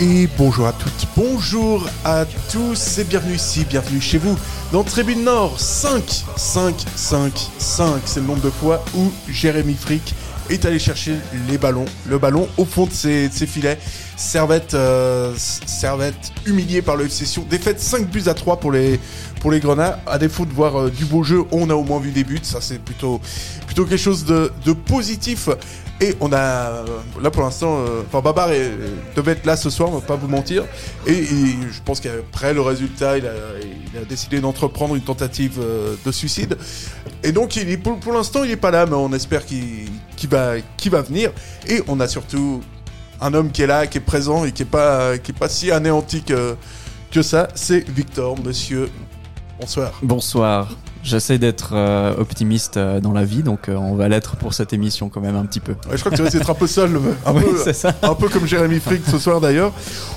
Et bonjour à toutes, bonjour à tous et bienvenue ici, bienvenue chez vous dans Tribune Nord 5, 5, 5, 5. C'est le nombre de fois où Jérémy Frick est allé chercher les ballons, le ballon au fond de ses, filets. Servette, euh, Servette humilié par le FC. Défaite 5 buts à 3 pour les, pour les Grenats. À défaut de voir euh, du beau jeu, on a au moins vu des buts. Ça, c'est plutôt, plutôt quelque chose de positif. Et on a, euh, là pour l'instant, euh, enfin Babar devait être là ce soir, on va pas vous mentir. Et, je pense qu'après le résultat, il a, décidé d'entreprendre une tentative euh, de suicide. Et donc, il pour, l'instant, il est pas là, mais on espère qu'il qu'il va, qu'il va venir. Et on a surtout un homme qui est là, qui est présent et qui est pas, qui est pas si anéanti que, que ça. C'est Victor, monsieur. Bonsoir. Bonsoir. J'essaie d'être euh, optimiste euh, dans la vie, donc euh, on va l'être pour cette émission quand même un petit peu. Ouais, je crois que tu vas être un peu seul, un Oui, peu, ça. un peu comme Jérémy Frick ce soir d'ailleurs.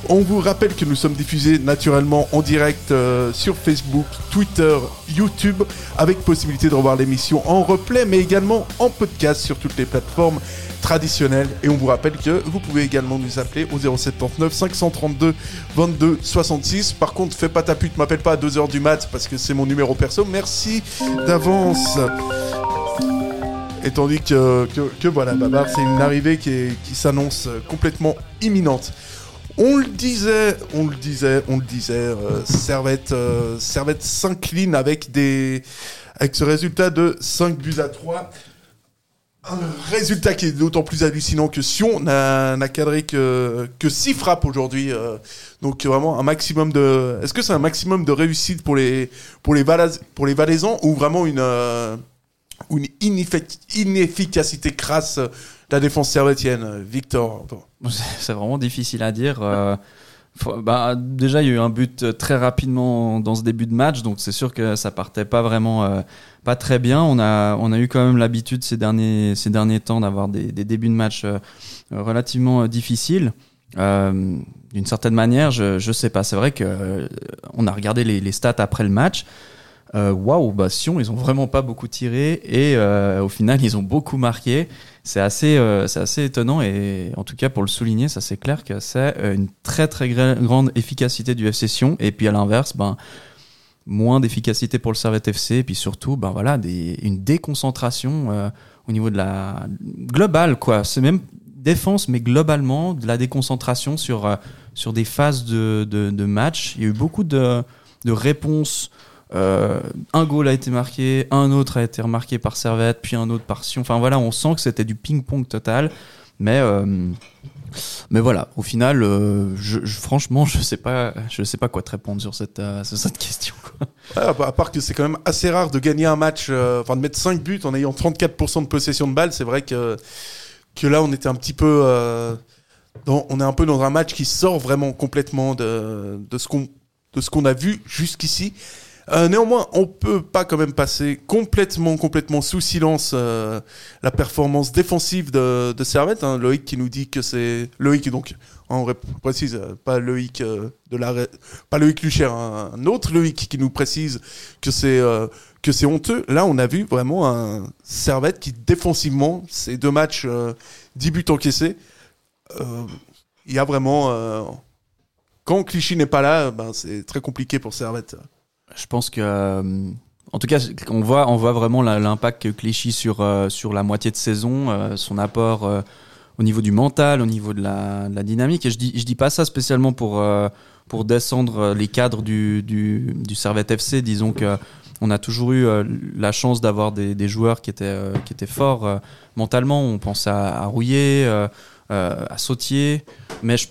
On vous rappelle que nous sommes diffusés naturellement en direct sur Facebook, Twitter, YouTube, avec possibilité de revoir l'émission en replay, mais également en podcast sur toutes les plateformes traditionnelles. Et on vous rappelle que vous pouvez également nous appeler au 079 532 22 66. Par contre, fais pas ta pute, m'appelle pas à 2h du mat parce que c'est mon numéro perso. Merci d'avance. Et tandis que, voilà, Babar, c'est une arrivée qui, s'annonce complètement imminente. On le disait, on le disait, on le disait, euh, Servette, euh, Servette s'incline avec des, avec ce résultat de 5 buts à 3. Un résultat qui est d'autant plus hallucinant que Sion n'a cadré que, que 6 frappes aujourd'hui. euh, donc vraiment un maximum de... Est-ce que c'est un maximum de réussite pour les, pour les, Valais- pour les Valaisans ou vraiment une, euh, une ineffic- inefficacité crasse de la défense servétienne Victor? C'est vraiment difficile à dire. euh, bah, déjà, il y a eu un but euh, très rapidement dans ce début de match, donc c'est sûr que ça partait pas vraiment euh, pas très bien. On a, on a eu quand même l'habitude ces derniers, ces derniers temps d'avoir des, débuts de match euh, relativement difficiles. D'une certaine manière, je, je sais pas. C'est vrai que on a regardé les, stats après le match. Waouh, bah Sion, ils ont vraiment pas beaucoup tiré et au final, ils ont beaucoup marqué. C'est assez, euh, assez étonnant et en tout cas pour le souligner, ça c'est clair que c'est euh, une très très gra- grande efficacité du FC Sion et puis à l'inverse, ben moins d'efficacité pour le Servette FC et puis surtout, ben voilà, une déconcentration euh, au niveau de la globale quoi. C'est même défense, mais globalement de la déconcentration sur sur des phases de, de, de match. Il y a eu beaucoup de de réponses. Euh, un goal a été marqué, un autre a été remarqué par Servette, puis un autre par Sion. Enfin voilà, on sent que c'était du ping-pong total. Mais euh, mais voilà, au final, euh, je, je- franchement, je sais sais pas quoi te répondre sur cette euh, question. quoi. À part- que c'est quand même assez rare de gagner un match, enfin de mettre 5 buts en ayant 34% de possession de balle. C'est vrai que, que là, on était un petit peu. dans- on est un peu dans un match qui sort vraiment complètement de, de ce qu'on de ce qu'on a vu jusqu'ici. Euh, néanmoins, on peut pas quand même passer complètement, complètement sous silence euh, la performance défensive de, Servette. hein. Loïc qui nous dit que c'est Loïc donc on ré- précise euh, pas Loïc euh, de la pas Loïc Lucher, un, autre Loïc qui nous précise que c'est que c'est honteux. Là, on a vu vraiment un Servette qui défensivement, ces deux matchs, euh, 10 buts encaissés, il y a vraiment quand Clichy n'est pas là, ben, c'est très compliqué pour Servette. Je pense que, euh, en tout cas, on voit, on voit vraiment l'impact que Clichy sur euh, sur la moitié de saison, euh, son apport au niveau du mental, au niveau de la, dynamique. Et je dis, je dis pas ça spécialement pour pour descendre les cadres du du, Servette FC. Disons que on a toujours eu la chance d'avoir des, joueurs qui étaient qui étaient forts mentalement. On pense à, à à Sautier, mais je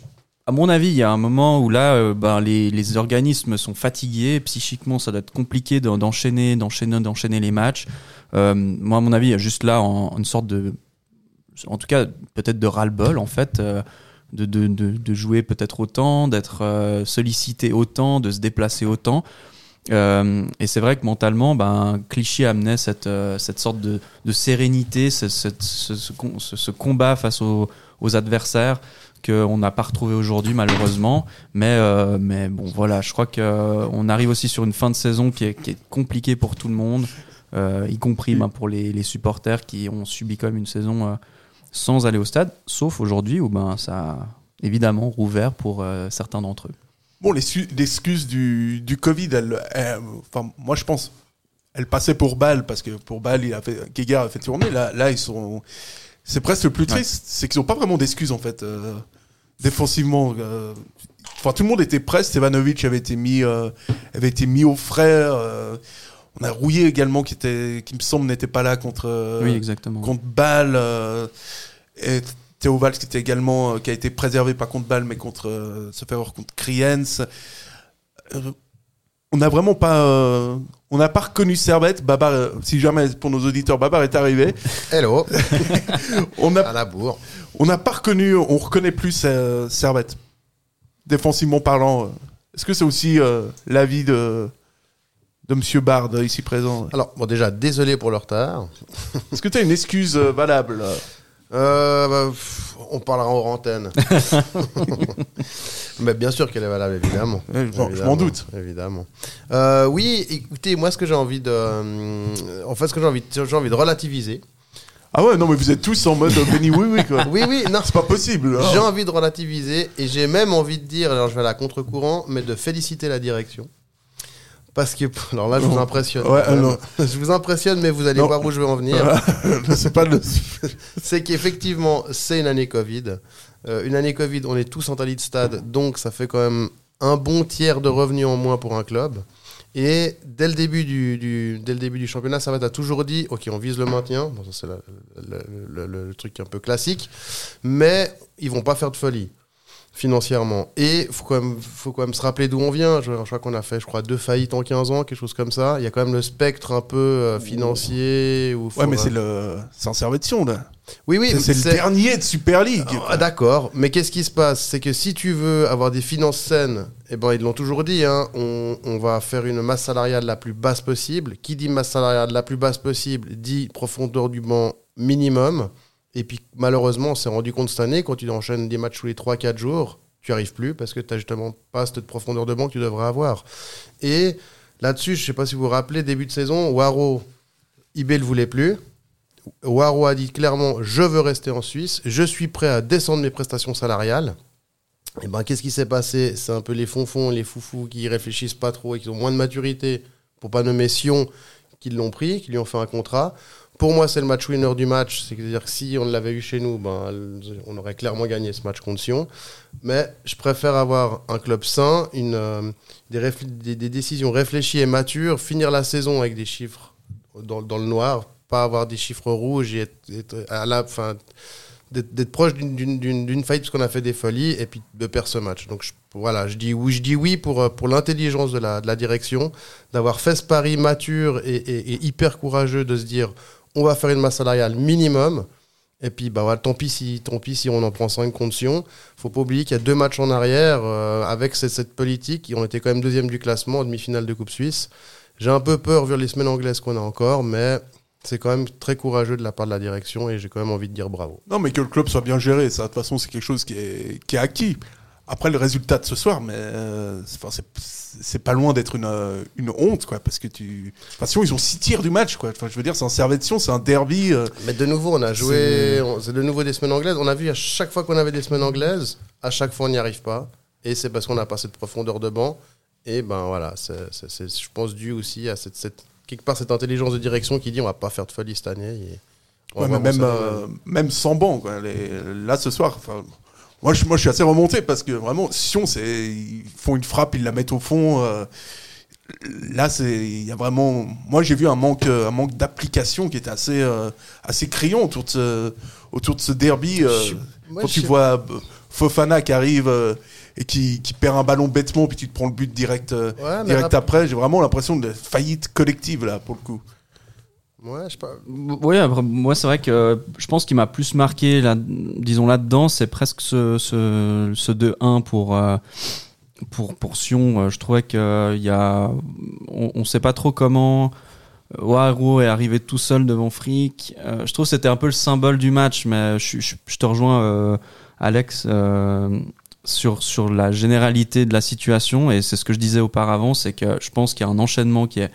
à mon avis, il y a un moment où là, euh, ben, les, organismes sont fatigués, psychiquement, ça doit être compliqué d'en- d'enchaîner, d'enchaîner, d'enchaîner les matchs. Euh, moi, à mon avis, il y a juste là une sorte de, en tout cas, peut-être de ras-le-bol en fait. Euh, de, jouer peut-être autant, d'être sollicité autant, de se déplacer autant. Et c'est vrai que mentalement, ben, Clichy amenait cette, cette sorte de, sérénité, ce, combat face aux adversaires qu'on n'a pas retrouvé aujourd'hui malheureusement. Mais, euh, mais bon, voilà, je crois qu'on arrive aussi sur une fin de saison qui est, compliquée pour tout le monde, euh, y compris ben, pour les, supporters qui ont subi quand même une saison euh, sans aller au stade, sauf aujourd'hui où ben, ça a évidemment rouvert pour euh, certains d'entre eux. Bon, l'excuse du, du Covid, enfin, moi je pense, elle passait pour Bâle, parce que pour Bâle, il a fait, fait tourner. Là, ils sont. C'est presque le plus triste, c'est qu'ils n'ont pas vraiment d'excuses en fait. euh, défensivement. euh, Enfin, tout le monde était prêt. Stevanovic avait été mis, euh, avait été mis au frais. on a Rouillé également, qui, était, qui me semble n'était pas là contre, oui, exactement. contre Bâle. et Théo Valls qui était également qui a été préservé pas contre Bâle mais contre se avoir contre Kriens. On n'a vraiment pas euh, on n'a pas reconnu Servette. Babar, euh, si jamais pour nos auditeurs, Babar est arrivé. Hello, On n'a à la bourre. on n'a pas reconnu, on reconnaît plus euh, Servette. Défensivement parlant, euh, est-ce que c'est aussi euh, l'avis de de Monsieur Bard ici présent? Alors, bon, déjà, désolé pour le retard. Est-ce que tu as une excuse euh, valable Euh, bah, pff, on parlera en antenne. Mais bien sûr qu'elle est valable, évidemment. Je m'en- je Évidemment, m'en doute. Évidemment. Euh, oui, écoutez, moi, ce que j'ai envie de. euh, en fait, ce que j'ai envie, de- j'ai envie de relativiser. Ah ouais, non mais vous êtes tous en mode euh, Benny oui oui quoi. Oui, oui, non. C'est pas possible. hein. J'ai envie de relativiser et j'ai même envie de dire, alors je vais à la contre-courant, mais de féliciter la direction. Parce que, alors là, je vous impressionne. Ouais, non. Je vous impressionne, mais vous allez Non. voir où je veux en venir. c'est pas le. c'est qu'effectivement, c'est une année Covid. Euh, une année Covid, on est tous en talis de stade, donc ça fait quand même un bon tiers de revenus en moins pour un club. Et dès le début du, du- dès le début du championnat, ça va a toujours dit, ok, on vise le maintien. Bon, ça c'est le- le truc un peu classique, mais ils vont pas faire de folie financièrement. Et faut quand même, faut quand même se rappeler d'où on vient. Je, je crois qu'on a fait, je crois, deux faillites en 15 ans, quelque chose comme ça. Il y a quand même le spectre un peu euh, financier. Faut- Ouais, mais c'est le. C'est en Servetion là. Oui, oui, C'est- le dernier de Super League. ah, D'accord, mais qu'est-ce qui se passe? C'est que si tu veux avoir des finances saines, eh ben, ils l'ont toujours dit, hein, on, on va faire une masse salariale la plus basse possible. Qui dit masse salariale la plus basse possible dit profondeur du banc minimum. Et puis malheureusement, on s'est rendu compte cette année, quand tu enchaînes des matchs tous les 3-4 jours, tu arrives plus parce que tu n'as justement pas cette profondeur de banc que tu devrais avoir. Et là-dessus, je ne sais pas si vous vous rappelez, début de saison, Waro, IB ne voulait plus. Waro a dit clairement je veux rester en Suisse, je suis prêt à descendre mes prestations salariales. Et ben qu'est-ce qui s'est passé? C'est un peu les fonfons, les foufous qui réfléchissent pas trop et qui ont moins de maturité pour pas nommer Sion qui l'ont pris, qui lui ont fait un contrat. Pour moi, c'est le match winner du match. C'est-à-dire que si on l'avait eu chez nous, ben, on aurait clairement gagné ce match contre Sion. Mais je préfère avoir un club sain, euh, des, décisions réfléchies et matures, finir la saison avec des chiffres dans, le noir, pas avoir des chiffres rouges et être, à la fin d'être proche d'une- faillite parce qu'on a fait des folies et puis de perdre ce match. Donc je, voilà, je dis oui, je dis oui pour, euh, pour l'intelligence de la, direction, d'avoir fait ce pari mature et hyper courageux de se dire on va faire une masse salariale minimum. Et puis, bah, voilà, tant, pis si, tant pis si on en prend 5 contre Sion. faut pas oublier qu'il y a deux matchs en arrière euh, avec cette, cette politique. On était quand même deuxième du classement en demi-finale de Coupe Suisse. J'ai un peu peur vu les semaines anglaises qu'on a encore, mais c'est quand même très courageux de la part de la direction et j'ai quand même envie de dire bravo. Non, mais que le club soit bien géré, ça, de toute façon, c'est quelque chose qui est acquis. Après, le résultat de ce soir, mais euh, c'est- pas loin d'être une, euh, une honte, quoi, parce que tu. Enfin, sinon, ils ont six tirs du match, quoi. Enfin, je veux dire, c'est un Servetion, c'est un derby. euh, Mais de nouveau, on a joué, C'est- de nouveau des semaines anglaises. On a vu à chaque fois qu'on avait des semaines anglaises, à chaque fois on n'y arrive pas. Et c'est parce qu'on n'a pas cette profondeur de banc. Et ben voilà, c'est, je pense, dû aussi à cette, cette- quelque part cette intelligence de direction qui dit on va pas faire de folie cette année. et Ouais, mais même, euh, sans banc, quoi. Les- là, ce soir, moi, je, moi, je suis assez remonté parce que vraiment, Sion, c'est, ils font une frappe, ils la mettent au fond. euh, là, c'est, il y a vraiment, moi, j'ai vu un manque, euh, un manque d'application qui était assez, euh, assez criant autour de ce, autour de ce derby. euh, Je- moi, quand tu vois Fofana qui arrive et qui, qui perd un ballon bêtement, puis tu te prends le but direct, Ouais, direct après, j'ai vraiment l'impression de faillite collective là, pour le coup. Ouais, je sais pas. Oui, moi c'est vrai que je pense qu'il m'a plus marqué, là, disons là-dedans, c'est presque ce, ce, ce 2-1 pour, euh, pour, pour Sion. Euh, Je trouvais qu'il y a. On ne sait pas trop comment. Waru est arrivé tout seul devant Frick. Euh, je trouve que c'était un peu le symbole du match, mais je, je- te rejoins, euh, Alex, euh, sur, sur la généralité de la situation. Et c'est ce que je disais auparavant, c'est que je pense qu'il y a un enchaînement qui est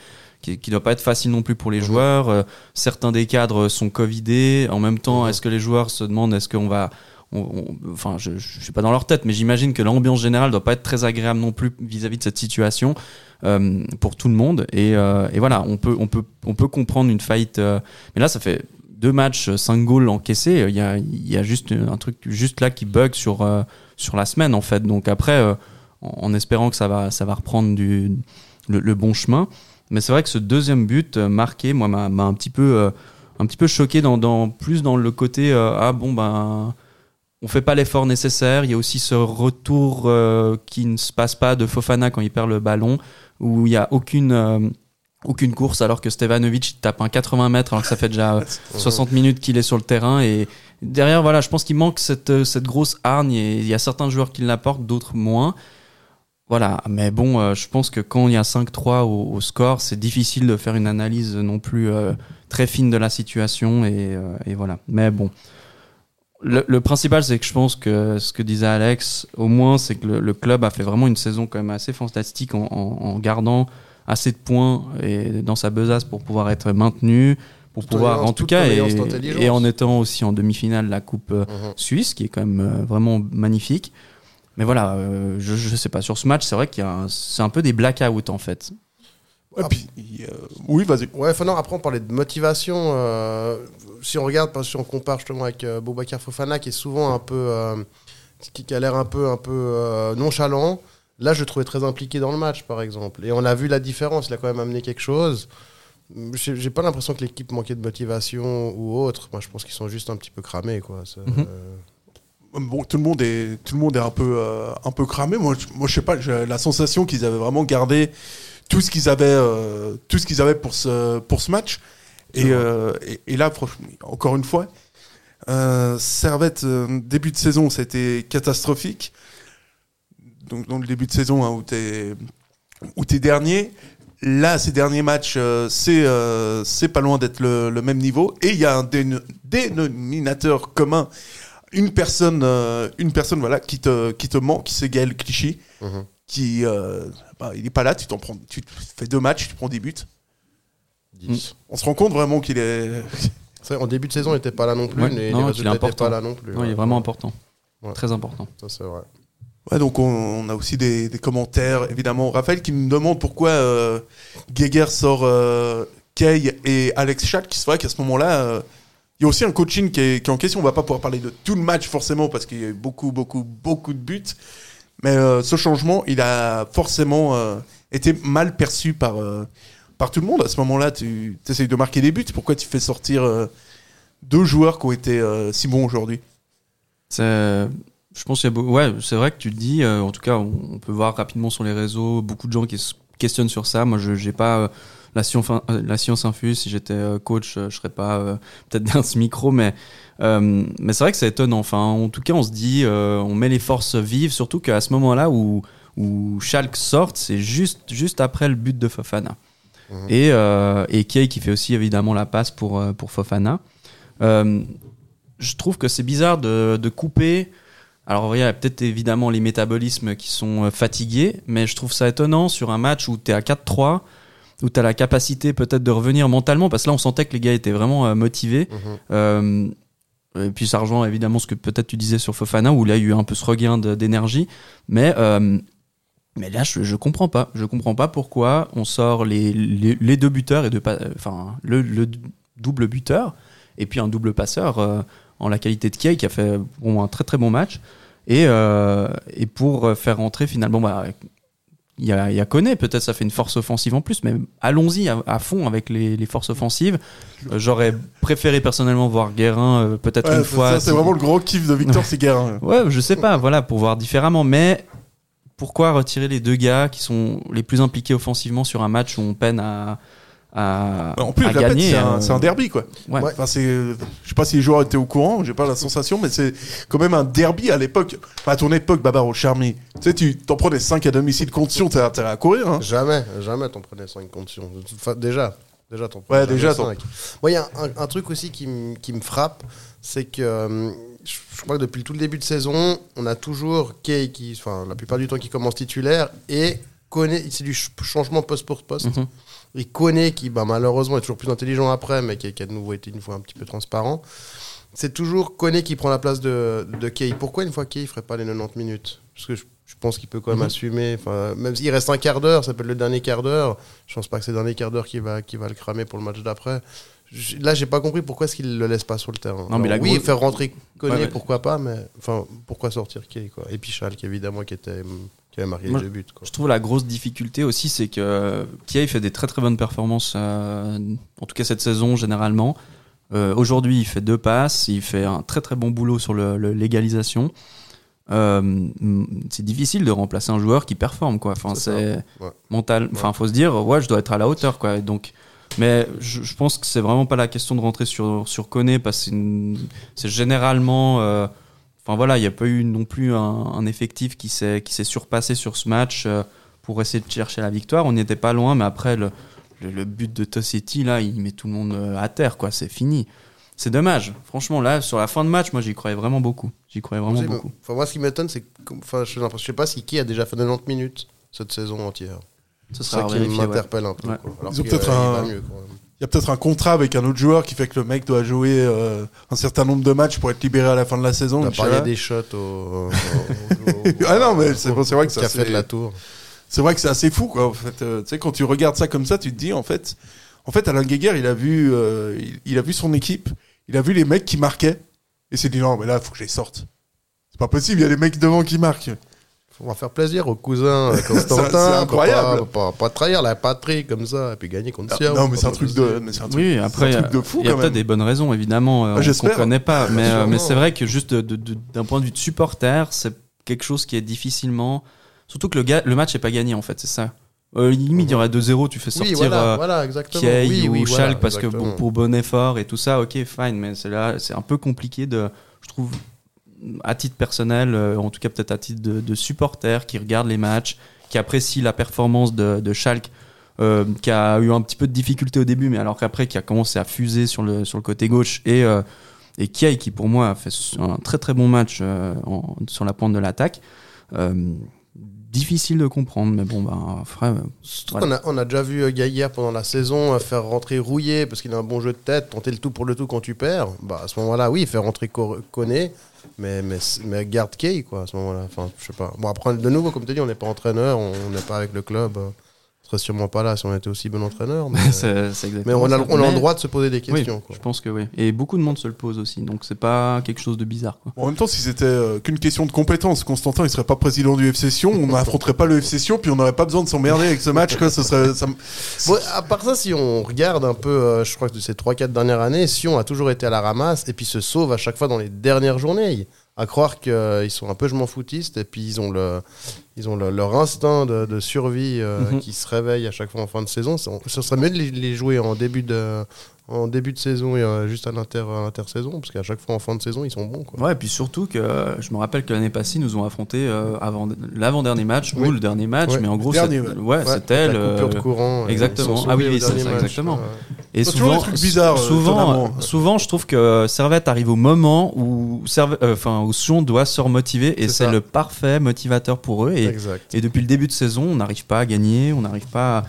qui, qui doit pas être facile non plus pour les joueurs. Euh, certains des cadres sont covidés. En même temps, est-ce que les joueurs se demandent est-ce qu'on va on- on- enfin, je, je suis pas dans leur tête, mais j'imagine que l'ambiance générale doit pas être très agréable non plus vis-à-vis de cette situation euh, pour tout le monde. Et, euh, et voilà, on peut, on peut, on peut comprendre une faillite. mais là, ça fait deux matchs, cinq goals encaissés. Il y a, il y a juste un truc juste là qui bug sur sur la semaine en fait. Donc après, en, en espérant que ça va, ça va reprendre du le, le bon chemin. Mais c'est vrai que ce deuxième but euh, marqué, moi, m'a un petit peu, euh, un petit peu choqué dans, dans plus dans le côté euh, ah bon ben on fait pas l'effort nécessaire. Il y a aussi ce retour euh, qui ne se passe pas de Fofana quand il perd le ballon, où il y a aucune euh, aucune course alors que Stevanovic tape un 80 mètres alors que ça fait déjà euh, 60 minutes qu'il est sur le terrain. Et derrière voilà je pense qu'il manque cette cette grosse hargne et il y a certains joueurs qui l'apportent d'autres moins voilà mais bon euh, je pense que quand il y a 5-3 au, au score c'est difficile de faire une analyse non plus euh, très fine de la situation et, euh, et voilà mais bon le, le principal, c'est que je pense que ce que disait Alex, au moins, c'est que le, le club a fait vraiment une saison quand même assez fantastique en, en- en gardant assez de points et dans sa besace pour pouvoir être maintenu, pour Tout pouvoir, en tout cas, et, et en étant aussi en demi-finale de la Coupe euh, Mhm. suisse, qui est quand même euh, vraiment magnifique. Mais voilà, euh, je, je sais pas, sur ce match, c'est vrai qu'il y a un- c'est un peu des blackouts en fait. Et puis, euh, oui, vas-y. Ouais, enfin non, après on parlait de motivation. euh, si on regarde, si on compare justement avec euh, Boubacar Fofana, qui est souvent un peu, euh, qui, qui a l'air un peu, un peu euh, nonchalant. Là, je le trouvais très impliqué dans le match, par exemple. Et on a vu la différence. Il a quand même amené quelque chose. J'ai j'ai pas l'impression que l'équipe manquait de motivation ou autre. Moi, je pense qu'ils sont juste un petit peu cramés, quoi. Mhm. euh, Bon, tout le monde est, tout le monde est un peu, euh, un peu cramé. Moi, je, moi, je sais pas. J'ai la sensation qu'ils avaient vraiment gardé tout ce qu'ils avaient, euh, tout ce qu'ils avaient pour ce, pour ce match. Et, euh, et, et là, franchement, encore une fois, Servette début de saison, c'était catastrophique. Donc, dans le début de saison hein, où t'es, où t'es dernier. Là, ces derniers matchs, c'est, c'est pas loin d'être le, le même niveau. Et il y a un déno- dénominateur commun une personne, euh, une personne voilà, qui, te, qui te manque, c'est Gaël Clichy, Mhm. qui, euh, bah, il est pas là, tu, t'en prends, tu fais deux matchs, tu prends 10 buts. 10. On se rend compte vraiment qu'il est... Vrai, en début de saison, il n'était pas là non plus. Ouais, les, non, les qu'il est pas là non plus. Non, il est vraiment important. Ouais. Très important. Ça, c'est vrai. Ouais, donc on, on a aussi des, des commentaires, évidemment. Raphaël qui nous demande pourquoi euh, Geiger sort euh, Kay et Alex Schack. C'est vrai qu'à ce moment-là, euh, il y a aussi un coaching qui est, qui est en question. On va pas pouvoir parler de tout le match forcément parce qu'il y a eu beaucoup, beaucoup, beaucoup de buts. Mais euh, ce changement, il a forcément euh, été mal perçu par, euh, par tout le monde. À ce moment-là, tu essayes de marquer des buts. Pourquoi tu fais sortir deux joueurs qui ont été si bons aujourd'hui? Je pense qu'il y a ouais, c'est vrai que tu le dis. en tout cas, on peut voir rapidement sur les réseaux beaucoup de gens qui se questionnent sur ça. Moi, je j'ai pas euh, la science, euh, la science infuse. Si j'étais euh, coach, je serais pas euh, peut-être derrière ce micro, mais euh, mais c'est vrai que c'est étonnant. Enfin, en tout cas, on se dit, euh, on met les forces vives, surtout qu'à ce moment-là où où Schalke sort, c'est juste juste après le but de Fofana. Mhm. Et, et Kay qui fait aussi évidemment la passe pour, pour Fofana. Je trouve que c'est bizarre de, de couper. Alors, il y a peut-être évidemment les métabolismes qui sont euh, fatigués, mais je trouve ça étonnant sur un match où tu es à 4-3, où tu as la capacité peut-être de revenir mentalement, parce que là, on sentait que les gars étaient vraiment euh, motivés. Mhm. Euh, et puis ça rejoint évidemment ce que peut-être tu disais sur Fofana, où là, il y a eu un peu ce regain d'énergie. Mais, euh, mais là, je, je comprends pas. Je comprends pas pourquoi on sort les, les, les deux buteurs et de pas, enfin, le, le double buteur et puis un double passeur euh, en la qualité de Kay qui a fait bon, un très très bon match. Et, euh, et pour faire rentrer finalement, bah, il y a, y a peut-être ça fait une force offensive en plus, mais allons-y à, à fond avec les, les forces offensives. Euh, J'aurais préféré personnellement voir Guérin euh, peut-être Ouais, une c'est fois. ça, c'est si- vraiment le gros kiff de Victor Seguin. Ouais, je sais pas, voilà, pour voir différemment. Mais pourquoi retirer les deux gars qui sont les plus impliqués offensivement sur un match où on peine à, à, En plus, à répète, gagner. c'est un, euh, c'est un derby, quoi. ouais. Ouais. Enfin, c'est, je sais pas si les joueurs étaient au courant, j'ai pas la sensation, mais c'est quand même un derby à l'époque. Enfin, à ton époque, Babar au Charmy. Tu sais, tu t'en prenais 5 à domicile contre Sion, t'as intérêt à courir, hein. Jamais, jamais t'en prenais 5 contre Sion. Enfin, déjà, déjà t'en prenais Ouais, déjà, jamais cinq. Moi, il y a un, un truc aussi qui, me frappe, c'est que euh, je crois que depuis tout le début de saison, on a toujours Kay qui, enfin, la plupart du temps, qui commence titulaire et connaît, c'est du ch- changement poste pour poste. Mhm. Il connaît qui, bah, malheureusement, est toujours plus intelligent après, mais qui, qui a de nouveau été une fois un petit peu transparent. C'est toujours Koné qui prend la place de, de Kay. Pourquoi une fois Kay, il ferait pas les 90 minutes? Parce que je, je pense qu'il peut quand même Mhm. assumer. Même s'il reste un quart d'heure, ça peut être le dernier quart d'heure. Je pense pas que c'est le dernier quart d'heure qui va, qui va le cramer pour le match d'après. Là, j'ai pas compris pourquoi est-ce qu'il le laisse pas sur le terrain. Non, mais Alors, la oui, grosse- faire rentrer Koné, Ouais, ouais. pourquoi pas, mais enfin, pourquoi sortir Kay quoi? Et puis Schalke, évidemment, qui était qui avait marqué Moi, les deux buts. Quoi. Je trouve la grosse difficulté aussi, c'est que Kiei fait des très très bonnes performances, euh, en tout cas cette saison généralement. Euh, Aujourd'hui, il fait deux passes, il fait un très très bon boulot sur l'égalisation. Euh, c'est difficile de remplacer un joueur qui performe, quoi. Enfin, C'est Ouais. mental. Enfin, faut se dire, ouais, je dois être à la hauteur, quoi. Donc, mais je, je pense que c'est vraiment pas la question de rentrer sur sur Koné parce que c'est généralement. Enfin voilà, il n'y a pas eu non plus un, un effectif qui s'est qui s'est surpassé sur ce match euh, pour essayer de chercher la victoire. On n'y était pas loin, mais après le, le, le but de Tossetti là, il met tout le monde euh, à terre quoi. C'est fini. C'est dommage. Franchement là, sur la fin de match, moi j'y croyais vraiment beaucoup. J'y croyais vraiment beaucoup. Enfin, moi, ce qui m'étonne, c'est que, enfin, je je sais pas si Kay a déjà fait 90 minutes cette saison entière. Ce sera ça qui ouais. m'interpelle un peu. Ouais. quoi. Alors Ils ont peut-être euh, un- mieux, quand même. Il y a peut-être un contrat avec un autre joueur qui fait que le mec doit jouer euh, un certain nombre de matchs pour être libéré à la fin de la saison. On a parlé des shots au. au- au- au- Ah non, mais c'est- vrai que ça, c'est- de la tour. C'est vrai que c'est assez fou, quoi. En fait, Euh, tu sais, quand tu regardes ça comme ça, tu te dis, en fait, en fait, Alain Guéguer, il a vu, euh, il, il a vu son équipe, il a vu les mecs qui marquaient, et s'est dit non, mais là, faut que je les sorte. C'est pas possible, il y a les mecs devant qui marquent. On va faire plaisir au cousin euh, Constantin. C'est- incroyable. Pas, pas, pas trahir la patrie comme ça, et puis gagner contre Non, Sion. non, mais c'est un truc de, mais c'est un truc, Oui, après, c'est un truc de fou il y a peut-être des bonnes raisons, évidemment, euh, Ah, qu'on connaît pas. Mais, euh, mais c'est vrai que juste d'un point de vue de supporter, c'est quelque chose qui est difficilement. Surtout que le, ga- le match n'est pas gagné, en fait, c'est ça. Euh, limite, il y aurait 2-0, tu fais sortir Oui, voilà, euh, voilà. Kiei oui, ou oui, voilà, Schalke parce que bon, pour bon effort et tout ça, ok, fine, mais c'est là, c'est un peu compliqué de, je trouve, à titre personnel, euh, en tout cas peut-être à titre de, de supporter qui regarde les matchs, qui apprécie la performance de, de Schalke, euh, qui a eu un petit peu de difficulté au début, mais alors qu'après qui a commencé à fuser sur le sur le côté gauche et euh, et Kiei qui pour moi a fait un très très bon match euh, en- sur la pointe de l'attaque. Euh, difficile de comprendre, mais bon, ben, frère, qu'on a, on a déjà vu Gaillard pendant la saison faire rentrer Rouillé parce qu'il a un bon jeu de tête, tenter le tout pour le tout quand tu perds. Bah, à ce moment-là, oui, faire rentrer Koné, mais, mais, mais garde Kay, quoi, à ce moment-là. Enfin, je sais pas. Bon, après, de nouveau, comme tu dis, on n'est pas entraîneur, on n'est pas avec le club. Euh, On serait sûrement pas là si on était aussi bon entraîneur. Mais, c'est c'est mais on a, on a le droit de se poser des questions. Oui, quoi. je pense que oui. Et beaucoup de monde se le pose aussi, donc c'est pas quelque chose de bizarre. Quoi. En même temps, si c'était euh, qu'une question de compétence, Constantin, il serait pas président du FC Sion, on n'affronterait pas le FC Sion, puis on n'aurait pas besoin de s'emmerder avec ce match, quoi. Ce serait, ça me- Bon, à part ça, si on regarde un peu, euh, je crois que de ces 3-4 dernières années, Sion a toujours été à la ramasse et puis se sauve à chaque fois dans les dernières journées. À croire qu'ils sont un peu je m'en foutistes et puis ils ont, le, ils ont le- leur instinct de, de survie euh, Mhm. qui se réveille à chaque fois en fin de saison. Ce serait mieux de les, les jouer en début de, en début de saison et euh, juste à l'inter- à l'intersaison parce qu'à chaque fois en fin de saison, ils sont bons. Quoi. Ouais, et puis surtout que euh, je me rappelle que l'année passée, ils nous ont affronté euh, avant l'avant-dernier match Oui. ou le dernier match, Ouais, mais en gros, dernier, c'est- ouais. ouais, c'était la le. coupure de courant. exactement. Ah oui, ça, match. exactement. Et souvent, trucs bizarres, souvent, euh, souvent, je trouve que Servette arrive au moment où Servette, euh, enfin, où Sion doit se remotiver et C'est le parfait motivateur pour eux. Et, Exact. et depuis le début de saison, on n'arrive pas à gagner, on n'arrive pas. à-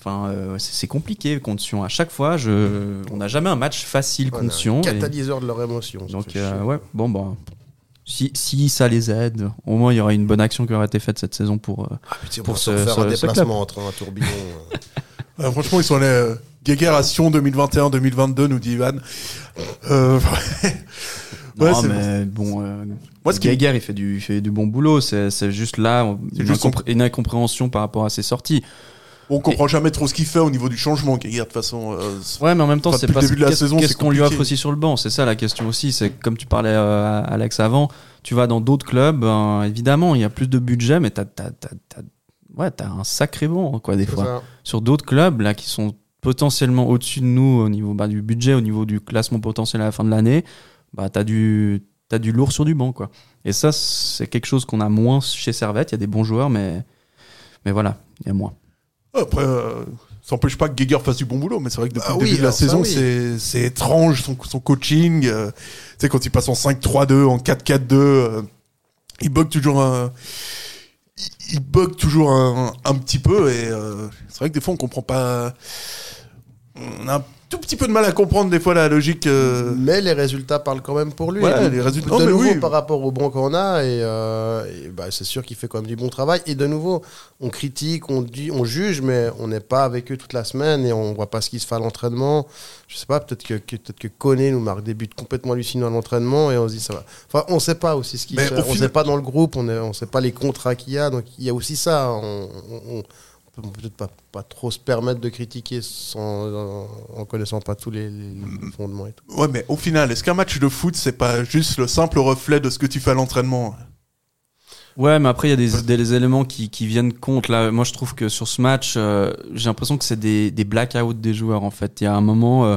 Enfin, euh, c'est compliqué contre Sion. À chaque fois, je, on n'a jamais un match facile contre et- Catalyseur de leur émotion. donc, euh, ouais, bon, bah. Si, si ça les aide, au moins il y aura une bonne action qui aura été faite cette saison pour. euh, Ah, putain, pour se faire ce- un ce déplacement entre un tourbillon. euh. Euh, franchement, ils sont allés euh, guéguerre à Sion 2021-2022, nous dit Ivan. Euh, ouais, non, mais bon. euh, Moi, ce qui- Geiger, il fait du, il fait du bon boulot. C'est juste là incompré- une incompréhension par rapport à ses sorties. On comprend jamais trop ce qu'il fait au niveau du changement, Guéguerre, de toute façon. euh, c'est- Ouais, mais en même temps, c'est pas le début de la qu'est-ce saison, qu'est-ce qu'on lui offre aussi sur le banc. C'est ça la question aussi. C'est comme tu parlais, euh, Alex, avant. Tu vas dans d'autres clubs, ben, évidemment, il y a plus de budget, mais t'as, t'as, t'as, t'as- ouais, t'as un sacré banc, quoi, des fois. ça. Sur d'autres clubs, là, qui sont potentiellement au-dessus de nous au niveau bah, du budget, au niveau du classement potentiel à la fin de l'année, bah, tu as du, t'as du lourd sur du banc. Quoi. Et ça, c'est quelque chose qu'on a moins chez Servette. Il y a des bons joueurs, mais, mais voilà, il y a moins. Après, euh, ça n'empêche pas que Geiger fasse du bon boulot, mais c'est vrai que depuis Ah le oui, début de la alors ça, saison, oui. c'est, c'est étrange son, son coaching. euh, tu sais, quand il passe en 5-3-2, en 4-4-2, euh, il bug toujours un. il- Il bug toujours un, un petit peu et euh, c'est vrai que des fois on comprend pas. On a tout petit peu de mal à comprendre des fois la logique. euh, Mais les résultats parlent quand même pour lui. Ouais, les résultats- De nouveau, oui. par rapport au banc qu'on a, et, euh, et bah, c'est sûr qu'il fait quand même du bon travail. Et de nouveau, on critique, on, dit, on juge, mais on n'est pas avec eux toute la semaine et on voit pas ce qui se fait à l'entraînement. Je sais pas, peut-être que, que- peut-être que Koné nous marque des buts complètement hallucinants à l'entraînement et on se dit ça va. Enfin, on sait pas aussi ce au On final- sait pas dans le groupe, on ne on sait pas les contrats qu'il y a. Donc il y a aussi ça. On, on- on- on peut peut-être pas, pas trop se permettre de critiquer sans, en, connaissant pas tous les, les fondements et tout. Ouais, mais au final, est-ce qu'un match de foot, c'est pas juste le simple reflet de ce que tu fais à l'entraînement? Ouais, mais après, il y a des, des- éléments qui, qui viennent compte. Là, moi, je trouve que sur ce match, euh, j'ai l'impression que c'est des, des blackouts des joueurs, en fait. Il y a un moment. euh,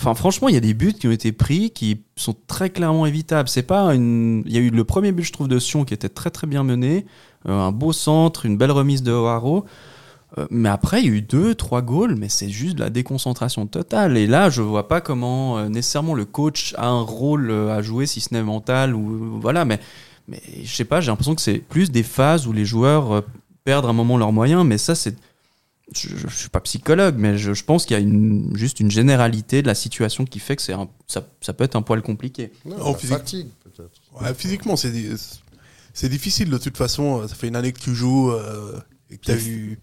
Enfin, franchement, il y a des buts qui ont été pris qui sont très clairement évitables. C'est pas une. Il y a eu le premier but, je trouve, de Sion qui était très très bien mené, Euh, un beau centre, une belle remise de O'Haro. Euh, mais après, il y a eu deux, trois goals, mais c'est juste de la déconcentration totale. Et là, je vois pas comment euh, nécessairement le coach a un rôle euh, à jouer, si ce n'est mental ou voilà. Mais mais je sais pas, j'ai l'impression que c'est plus des phases où les joueurs euh, perdent un moment leurs moyens, mais ça c'est. Je, je, je suis pas psychologue, mais je, je pense qu'il y a une, juste une généralité de la situation qui fait que c'est un- ça, ça peut être un poil compliqué. Non, En physique. fatigue, peut-être. Ouais, Physiquement, c'est c'est difficile de toute façon. Ça fait une année que tu joues euh, et que t'as eu.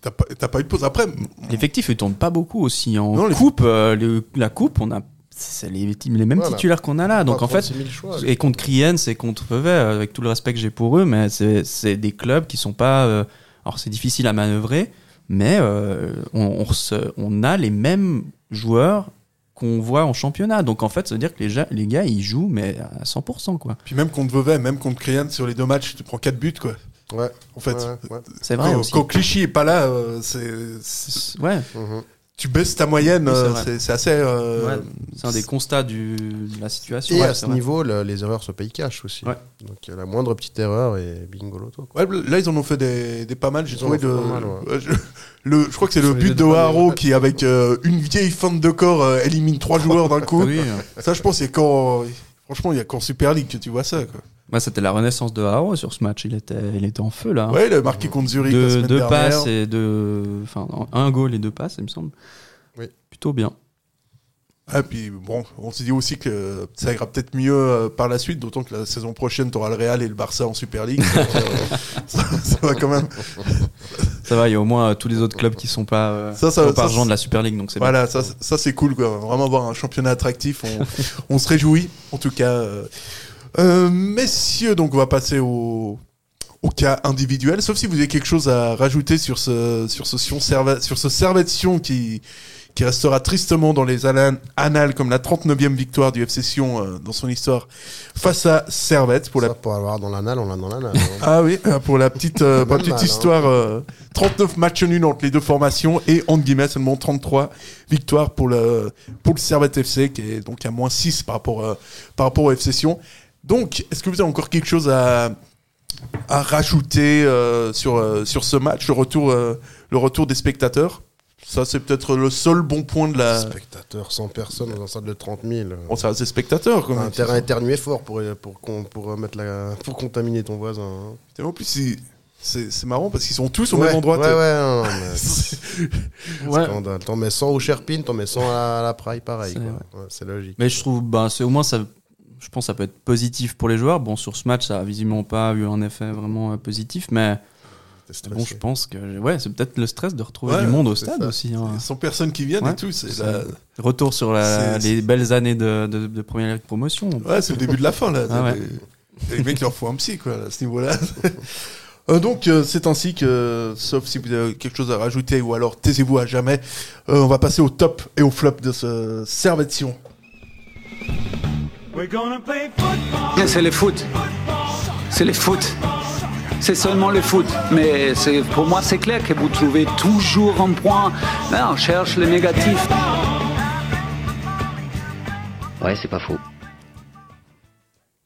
T'as pas, t'as pas eu de pause. Après, L'effectif ne tourne pas beaucoup aussi. En Non, les- coupe, euh, le- la coupe, on a c'est les, les mêmes Voilà. titulaires qu'on a là. Donc en fait, 36 000 choix. et contre Kriens et contre Vevey, euh, avec tout le respect que j'ai pour eux, mais c'est c'est des clubs qui sont pas. euh, alors c'est difficile à manœuvrer, mais euh, on, on, se- on a les mêmes joueurs qu'on voit en championnat. Donc en fait, ça veut dire que les, ja- les gars, ils jouent, mais à 100%, quoi. puis même contre Vevey, même contre Krian, sur les deux matchs, tu prends 4 buts, quoi. Ouais, En fait, ouais, ouais. C'est vrai quand, aussi. quand Clichy est pas là, euh, c'est, Ouais, Mhm. tu baisses ta moyenne. Oui, c'est euh, c'est, assez. euh, ouais, c'est un des constats du, de la situation. Et Ouais, à ce vrai. niveau, le- les erreurs se payent cash aussi. Ouais. Donc la moindre petite erreur et bingo loto. là, ils en ont fait des, des pas mal. J'ai trouvé de. mal, je, le, je crois que c'est le but de Haro qui, avec euh, une vieille fente de corps, euh, élimine trois joueurs d'un coup. Oui, Ça, je pense, c'est quand. Franchement, il y a qu'en Super League que tu vois ça. Quoi. Moi, c'était la renaissance de Haro sur ce match. Il était, il était en feu là. hein. Ouais, il a marqué contre Zurich la deux, semaine deux dernière. passes et deux, enfin un goal et deux passes, il me semble. Oui. Plutôt bien. Ah, puis bon, on s'est dit aussi que ça ira peut-être mieux euh, par la suite, d'autant que la saison prochaine, tu auras le Real et le Barça en Super League. Euh, ça, ça va quand même. Ça va, il y a au moins euh, tous les autres clubs qui sont pas, euh, Ça, ça- pas argent de la Super League, donc c'est Voilà, ça, ça c'est cool, quoi. Vraiment avoir un championnat attractif, on, on se réjouit, en tout cas. Euh. Messieurs, donc on va passer au, au cas individuel, sauf si vous avez quelque chose à rajouter sur ce, sur ce, Sion sur ce Servette Sion qui, qui restera tristement dans les annales, comme la 39e victoire du FC Sion euh, dans son histoire face à Servette pour la pour avoir dans l'anal, on l'a dans l'anal. hein. ah oui, euh, pour la petite, euh, pour la petite mal, hein. histoire, euh, 39 matchs nuls entre les deux formations et entre guillemets seulement 33 victoires pour le, pour le Servette FC qui est donc à moins 6 par rapport, euh, par rapport au FC Sion. Donc, est-ce que vous avez encore quelque chose à, à rajouter euh, sur, euh, sur ce match, le retour, euh, le retour des spectateurs? Ça, c'est peut-être le seul bon point de la. Spectateurs, 100 personnes dans un stade de 30 000. Bon, ça des spectateurs quand un même. terrain éternué fort pour, pour, con- pour, mettre la, pour contaminer ton voisin. hein. En plus, c'est- c'est c'est marrant parce qu'ils sont tous au ouais, même endroit. Ouais, ouais, non, non, mais Ouais. scandale. T'en mets 100 au Sherpin, t'en mets 100 à la Praille, pareil. C'est quoi. vrai. Ouais, C'est logique. Mais je trouve, bah, c'est au moins ça. Je pense que ça peut être positif pour les joueurs. Bon, sur ce match, ça a visiblement pas eu un effet vraiment euh, positif, mais bon, je pense que ouais, c'est peut-être le stress de retrouver Ouais, du monde au stade ça. aussi. hein. Sans personnes qui viennent Ouais. et tout. C'est C'est- la- Retour sur la- les belles années de, de, de première ligue promotion. Ouais, c'est le début de la fin là. Ah les, les mecs leur faut un psy quoi à ce niveau-là. Euh, donc euh, c'est ainsi que, sauf si vous avez quelque chose à rajouter ou alors taisez-vous à jamais, on va passer au top et au flop de ce Servetion. C'est le foot. C'est le foot. c'est seulement le foot. Mais c'est- pour moi, c'est clair que vous trouvez toujours un point. Là, on cherche le négatif. Ouais, c'est pas faux.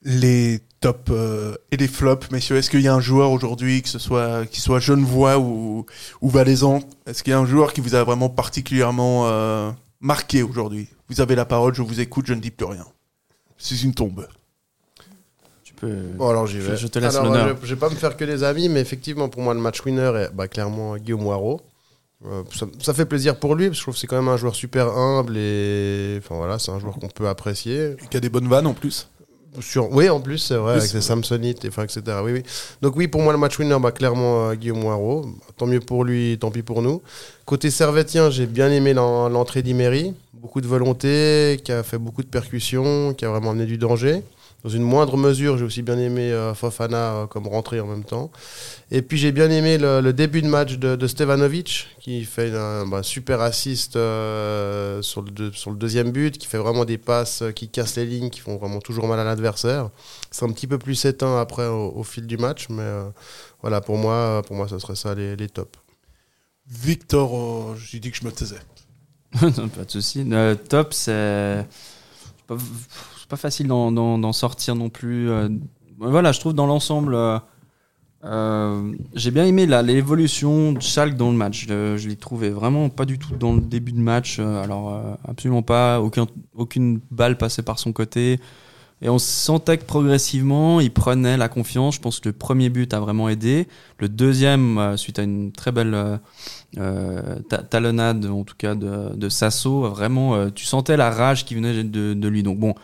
Les tops euh, et les flops, messieurs. Est-ce qu'il y a un joueur aujourd'hui, que ce soit qui soit genevois ou, ou valaisan, est-ce qu'il y a un joueur qui vous a vraiment particulièrement euh, marqué aujourd'hui? Vous avez la parole, je vous écoute, je ne dis plus rien. C'est une tombe. Tu peux. Bon, alors j'y Je- vais. je te laisse Alors. Je, je vais pas me faire que des amis, mais effectivement, pour moi, le match winner est bah, clairement Guillaume Moirot. Euh, ça, ça fait plaisir pour lui, parce que je trouve que c'est quand même un joueur super humble et. Enfin voilà, c'est un joueur qu'on peut apprécier. Et qui a des bonnes vannes en plus. Sur... Oui, en plus, c'est vrai, avec et, enfin, etc. Oui, oui. Donc, oui, pour moi, le match winner, bah, clairement, euh, Guillaume Moirot. Tant mieux pour lui, tant pis pour nous. Côté Servetien, j'ai bien aimé l'en- l'entrée d'Imery. Beaucoup de volonté, qui a fait beaucoup de percussions, qui a vraiment amené du danger. Dans une moindre mesure, j'ai aussi bien aimé euh, Fofana euh, comme rentrée en même temps. Et puis j'ai bien aimé le, le début de match de, de Stevanovic, qui fait un bah, super assist euh, sur, le deux- sur le deuxième but, qui fait vraiment des passes euh, qui cassent les lignes, qui font vraiment toujours mal à l'adversaire. C'est un petit peu plus éteint après au, au fil du match, mais euh, voilà, pour moi, pour moi, ça serait ça les, les tops. Victor, euh, j'ai dit que je me taisais. Non, pas de souci. Top, c'est c'est pas, facile d'en- sortir non plus. euh. Voilà, je trouve dans l'ensemble, euh, euh, j'ai bien aimé l'évolution de Schalke dans le match. Je, l'ai trouvé vraiment pas du tout dans le début de match. Alors absolument pas, aucun, aucune balle passait par son côté. Et on sentait que progressivement, il prenait la confiance. Je pense que le premier but a vraiment aidé. Le deuxième, suite à une très belle ta- talonnade, en tout cas de, de Sasso, vraiment, tu sentais la rage qui venait de, de lui. Donc bon,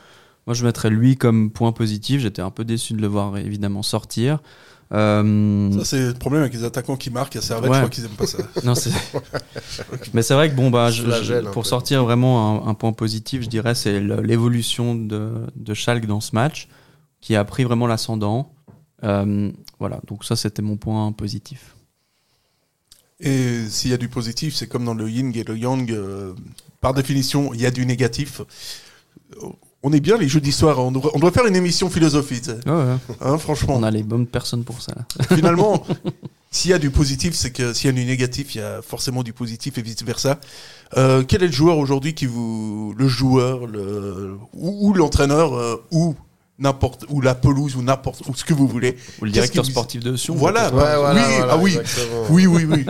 moi je mettrais lui comme point positif. J'étais un peu déçu de le voir évidemment sortir. Euh, Ça, c'est le problème avec les attaquants qui marquent à Servette, Ouais. je crois qu'ils aiment pas ça. non, c'est- Mais c'est vrai que bon, bah, je- je- pour peu. sortir vraiment un, un point positif, je dirais, c'est l'évolution de, de Schalke dans ce match, qui a pris vraiment l'ascendant. Euh, voilà, donc ça, c'était mon point positif. Et s'il y a du positif, c'est comme dans le yin et le yang. euh, par définition, il y a du négatif. On est bien les jeudis soirs. On devrait faire une émission philosophie. tu sais. Hein, franchement. On a les bonnes personnes pour ça. là. Finalement, s'il y a du positif, c'est que s'il y a du négatif, il y a forcément du positif et vice versa. Euh, quel est le joueur aujourd'hui qui vous, le joueur, le ou, ou l'entraîneur, euh, ou n'importe, ou la pelouse, ou n'importe, ou ce que vous voulez. Ou le directeur sportif de Sion. Voilà. Ouais, voilà, oui, voilà, ah oui, oui, oui, oui.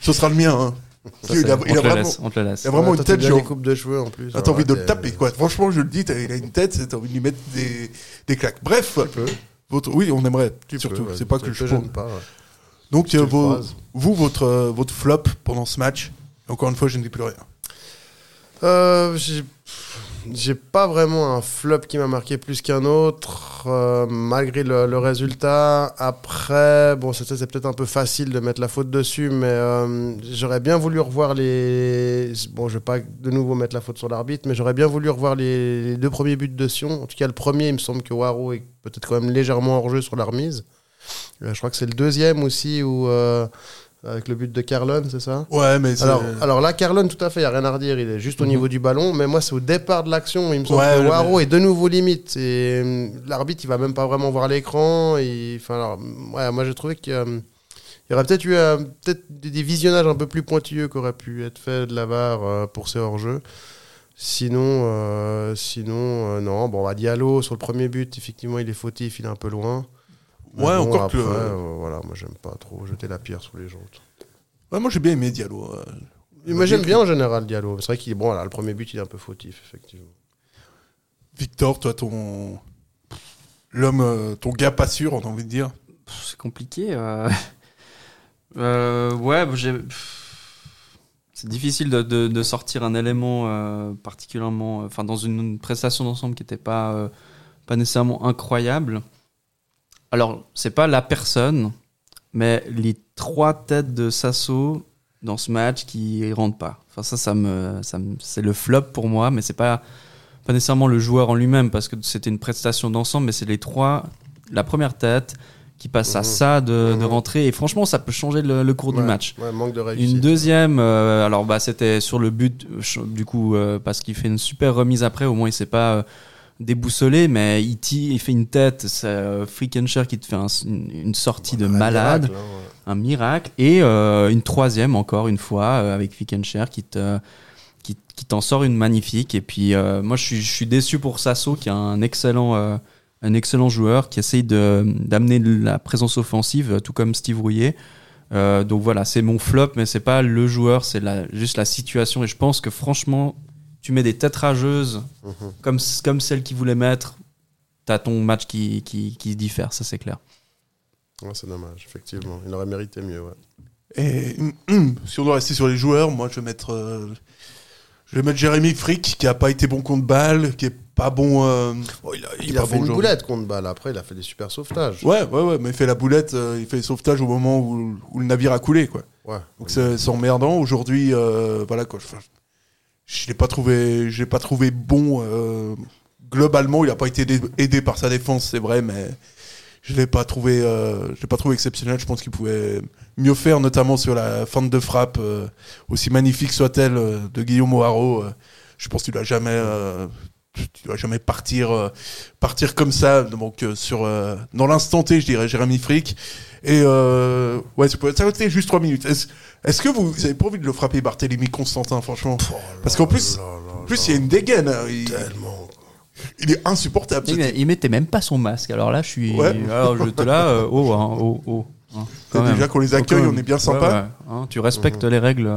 Ce sera le mien. Hein. Ça, il, a, on il a te vraiment, laisse, on te le laisse. il a vraiment Ouais, une tête bien genre. les coupes de cheveux en plus. Ah, t'as envie de le taper, quoi. Franchement, je le dis, t'as- il a une tête, c'est- t'as envie de lui mettre des, des claques. Bref, votre, oui, on aimerait, Tu surtout. peux, C'est pas que je gêne pas. ouais. Donc, Tu vos- vous, votre, euh, votre flop pendant ce match, encore une fois, je ne dis plus rien. Euh, j'ai- pas vraiment un flop qui m'a marqué plus qu'un autre, euh, malgré le, résultat. Après, bon, c'était c'est peut-être un peu facile de mettre la faute dessus, mais euh, j'aurais bien voulu revoir les. Bon, je vais pas de nouveau mettre la faute sur l'arbitre, mais j'aurais bien voulu revoir les, les deux premiers buts de Sion. En tout cas, le premier, il me semble que Waro est peut-être quand même légèrement hors jeu sur la remise. Euh, je crois que c'est le deuxième aussi, où, avec le but de Carlon, c'est ça Ouais, mais c'est- alors, alors là, Carlon, tout à fait, il n'y a rien à redire. Il est juste au niveau du ballon. Mais moi, c'est au départ de l'action. Il me semble Ouais, que Waro mais- est de nouveau limite. Et hum, l'arbitre, il va même pas vraiment voir l'écran. Et, Enfin, alors, ouais, moi, j'ai trouvé qu'il il y aurait peut-être eu euh, peut-être des, visionnages un peu plus pointilleux qui auraient pu être faits de la barre euh, pour ces hors-jeux. Sinon, euh, sinon euh, non. Bon, bah, Diallo, sur le premier but, effectivement, il est fautif, il est un peu loin. Mais Ouais, bon, encore après, que- euh, voilà, moi, j'aime pas trop jeter la pierre sur les gens. Ouais, moi, j'ai bien aimé Diallo. euh. Moi j'aime bien en général Diallo. C'est vrai qu'il est bon. Là, le premier but il est un peu fautif effectivement. Victor, toi, ton. L'homme, euh, ton gars pas sûr, on a envie de dire. C'est compliqué. euh. Euh, ouais, bah, j'ai. C'est difficile de, de- de sortir un élément euh, particulièrement. Enfin, dans une, une prestation d'ensemble qui n'était pas, euh, pas nécessairement incroyable. Alors, c'est pas la personne, mais les trois têtes de Sasso dans ce match qui rentrent pas. Enfin, ça, ça me, ça me- c'est le flop pour moi, mais c'est pas, pas nécessairement le joueur en lui-même parce que c'était une prestation d'ensemble, mais c'est les trois. La première tête qui passe à Mhm. ça de, de Mhm. rentrer et franchement, ça peut changer le, le cours du match. ouais, manque de réussite. Une deuxième, euh, alors bah c'était sur le but, du coup, euh, parce qu'il fait une super remise après, au moins il s'est pas euh, déboussolé, mais il, fait une tête, c'est Freakenshire qui te fait un- une, une sortie de Un malade, miracle, hein, ouais. un miracle, et euh, une troisième encore une fois euh, avec Freakenshire qui te qui, qui t'en sort une magnifique. Et puis euh, moi je suis, je suis déçu pour Sasso qui est un excellent un excellent joueur qui essaye de d'amener la présence offensive, tout comme Steve Rouillet. Donc voilà, c'est mon flop, mais c'est pas le joueur, c'est la, juste la situation. Et je pense que franchement, tu mets des têtes rageuses Mhm. comme, comme celle qu'il voulait mettre, t'as ton match qui, qui, qui diffère, ça c'est clair. Ouais, c'est dommage, effectivement. Il aurait mérité mieux, ouais. Et hum, hum, si on doit rester sur les joueurs, moi je vais mettre, euh, je vais mettre Jérémy Frick qui a pas été bon contre balle, qui est pas bon. euh, oh, il a, il est Il a pas fait bon une boulette contre balle. Après, il a fait des super sauvetages. Ouais, ouais, ouais, mais il fait la boulette, euh, il fait le sauvetage au moment où, où le navire a coulé, quoi. Ouais. Donc c'est c'est emmerdant. Aujourd'hui, euh, voilà quoi. Je l'ai pas trouvé, je l'ai pas trouvé bon. euh, globalement, il a pas été aidé, par sa défense, c'est vrai, mais je l'ai pas trouvé, euh, je l'ai pas trouvé exceptionnel. Je pense qu'il pouvait mieux faire, notamment sur la fin de frappe, euh, aussi magnifique soit-elle euh, de Guillaume O'Haraud. euh, je pense qu'il doit jamais, tu dois jamais partir, euh, partir comme ça. Donc euh, sur, euh, dans l'instant T, je dirais Jérémy Frick. Et euh, ouais, ça peut- être juste 3 minutes. Est-ce que vous, vous avez pas envie de le frapper Barthélemy Constantin, franchement Parce qu'en plus, en plus il y a une dégaine. hein, Il, Tellement. il est insupportable. Il, il mettait même pas son masque, alors là je suis. Ouais. Alors j'étais là, euh, oh, hein, oh, oh. hein, quand Déjà qu'on les Oh, accueille, on est bien sympa. Ouais, ouais, hein, tu respectes les règles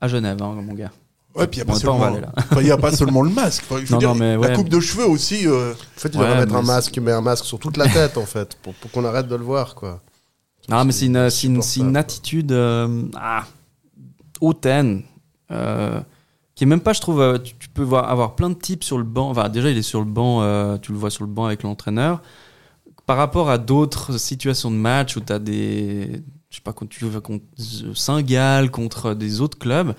à Genève, hein, mon gars. Ouais, puis il n'y a, enfin, il y a pas seulement le masque. Enfin, je veux Non, dire, non, mais la ouais. coupe de cheveux aussi. euh, En fait, il Ouais, devrait mettre un masque, mais un masque sur toute la tête, en fait, pour, pour qu'on arrête de le voir, quoi. Non, mais c'est une, c'est une, c'est une attitude euh, ah, hautaine. euh, qui est même pas, je trouve, euh, tu, tu peux voir, avoir plein de types sur le banc. Enfin, déjà, il est sur le banc, euh, tu le vois sur le banc avec l'entraîneur. Par rapport à d'autres situations de match où tu as des. Je sais pas, quand tu joues contre Saint-Gall, contre des autres clubs,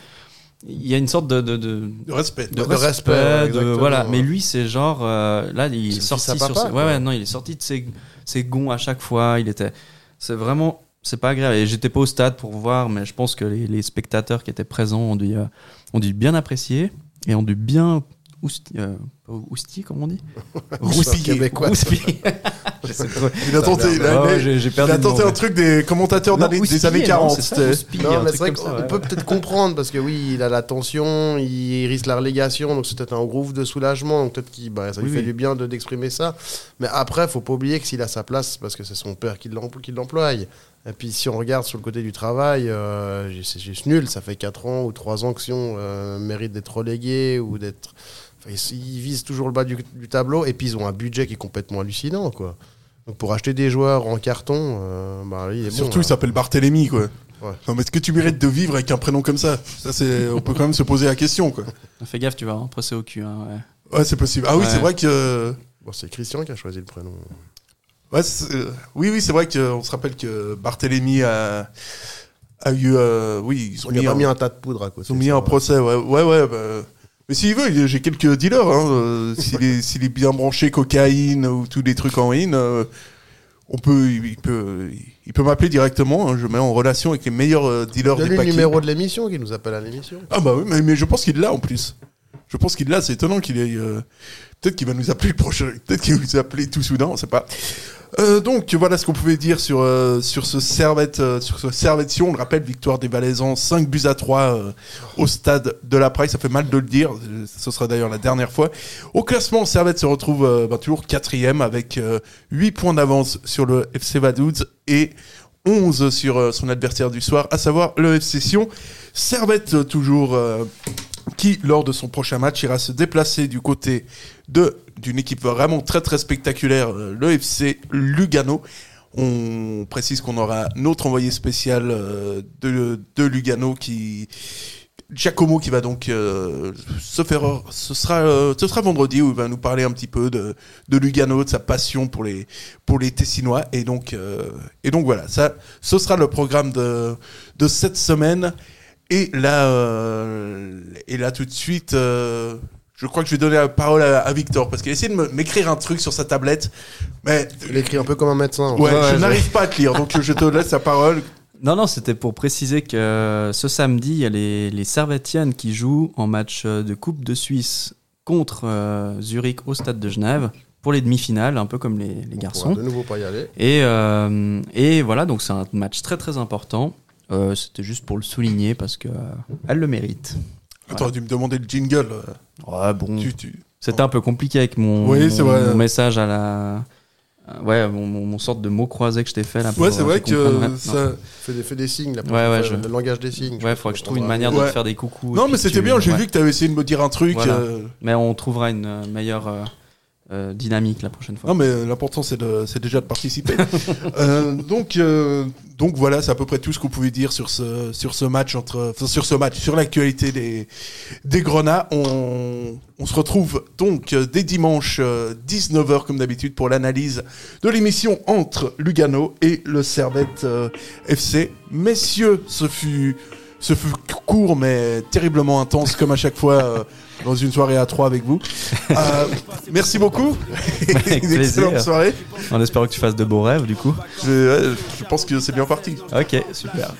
il y a une sorte de. de, de de respect. de De respect, voilà. ouais. Mais lui, c'est genre euh, là, il est sorti fils à sur papa, ses- quoi. ouais, ouais, non, il est sorti de ses, ses gonds à chaque fois. Il était, c'est vraiment, c'est pas agréable. Et j'étais pas au stade pour voir, mais je pense que les, les spectateurs qui étaient présents ont dû, euh, ont dû bien apprécier et ont dû bien euh, pas oustiller, comme on dit, de trouver- Il a tenté, il a- il j'ai- j'ai il perdu a tenté un truc des commentateurs Non, des années non, 40. c'est ça, Non, mais vrai ça, qu'on ouais, peut peut-être comprendre parce que oui, il a la tension, il risque la relégation, donc c'est peut-être un groove de soulagement, donc peut-être qu'il bah, ça lui Oui, fait oui. du bien de d'exprimer ça. Mais après, faut pas oublier que s'il a sa place, parce que c'est son père qui l'empl- qui l'emploie. Et puis si on regarde sur le côté du travail, euh, j'ai- c'est juste nul. Ça fait 4 ans ou 3 ans que Sion euh, mérite d'être relégué ou d'être. Ils, visent toujours le bas du, du tableau et puis ils ont un budget qui est complètement hallucinant, quoi. Donc pour acheter des joueurs en carton, euh, bah, il est bon, Surtout, là. il s'appelle Barthélemy, quoi. Ouais. Non, mais est-ce que tu mérites de vivre avec un prénom comme ça? Ça, c'est, on peut quand même se poser la question, quoi. Fais gaffe, tu vas hein, presser au cul. hein, ouais. Ouais, c'est possible. Ah oui, Ouais. c'est vrai que. Bon, c'est Christian qui a choisi le prénom. Ouais, c'est- oui, oui, c'est vrai qu'on se rappelle que Barthélemy a, a eu. euh, oui, ils ont On lui a mis, pas un, mis un tas de poudre à côté. ils ont mis ça un procès. Ouais, ouais. ouais bah, mais s'il veut, j'ai quelques dealers. Hein, euh, s'il, est, bien branché cocaïne ou tous des trucs en in, euh, on peut, il, peut, il peut m'appeler directement. hein, je mets en relation avec les meilleurs euh, dealers des le paquets. numéro de l'émission qui nous appelle à l'émission. Ah bah oui, mais, mais je pense qu'il l'a en plus. Je pense qu'il l'a, c'est étonnant qu'il ait... euh, Peut-être qu'il va nous appeler le prochain... Peut-être qu'il va nous appeler tout soudain, on sait pas. Euh, donc voilà ce qu'on pouvait dire sur, euh, sur ce Servette, euh, sur ce Servette-Sion. On le rappelle, victoire des Valaisans, 5 buts à 3 euh, au stade de la Praille. Ça fait mal de le dire, ce sera d'ailleurs la dernière fois. Au classement, Servette se retrouve bah, toujours quatrième avec euh, 8 points d'avance sur le FC Vaduz et 11 sur son adversaire du soir, à savoir le FC Sion. Servette toujours qui, lors de son prochain match, ira se déplacer du côté de d'une équipe vraiment très très spectaculaire, euh, le FC Lugano. On précise qu'on aura notre envoyé spécial euh, de, de Lugano qui Giacomo qui va donc euh, se faire ce sera ce sera vendredi où il va nous parler un petit peu de, de Lugano de sa passion pour les pour les Tessinois et donc et donc voilà ça ce sera le programme de de cette semaine et là euh, et là tout de suite euh, je crois que je vais donner la parole à, à Victor parce qu'il a essayé de m'écrire un truc sur sa tablette mais Il écrit un peu comme un médecin. ouais, je ouais, n'arrive pas à te lire donc je te laisse la parole Non, non, c'était pour préciser que ce samedi, il y a les, les Servettiennes qui jouent en match euh, de Coupe de Suisse contre euh, Zurich au stade de Genève pour les demi-finales, un peu comme les, les On garçons. de nouveau pas y aller. Et, euh, et voilà, donc c'est un match très très important. Euh, C'était juste pour le souligner parce que euh, elle le mérite. Attends, tu me demandais le jingle. euh, Ouais, bon, tu- tu- c'était un peu compliqué avec mon, Oui, c'est mon- vrai. mon message à la. euh, Ouais, mon, mon- mon sorte de mot croisé que je t'ai fait là. pour, Ouais, c'est euh, vrai qu'ils comprennent. que ça. Fais des, fais des signes là. pour Ouais, ouais, faire je- Le langage des signes. Ouais, faudrait que je trouve une manière de Ouais. te faire des coucous. et Non, puis mais c'était tu- bien, j'ai ouais. vu que tu avais essayé de me dire un truc. Voilà. euh, Mais on trouvera une euh, meilleure euh, euh, dynamique la prochaine fois. Non, mais euh, l'important, c'est c'est déjà de participer. Euh, donc, euh, donc voilà, c'est à peu près tout ce qu'on pouvait dire sur ce, sur ce match, entre, enfin, sur ce match, sur l'actualité des, des Grenats. On, on se retrouve donc dès dimanche euh, 19h, comme d'habitude, pour l'analyse de l'émission entre Lugano et le Servette FC. Messieurs, ce fut, ce fut court, mais terriblement intense, comme à chaque fois. Dans une soirée à trois avec vous. Euh, merci beaucoup. Une excellente soirée. En espérant que tu fasses de beaux rêves du coup. Je, je pense que c'est bien parti. Ok, super.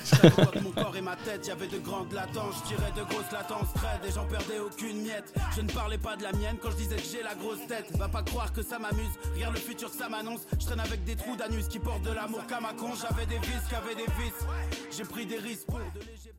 Mon corps et ma tête, y'avait de grandes latences, je tirais de grosses latences craides et j'en perdais aucune miette. Je ne parlais pas de la mienne quand je disais que j'ai la grosse tête. Va pas croire que ça m'amuse, regarde le futur ça m'annonce. Je traîne avec des trous d'anus qui portent de l'amour qu'à ma con. J'avais des vis, qu'avait des vis. J'ai pris des risques pour de légers bénéfices.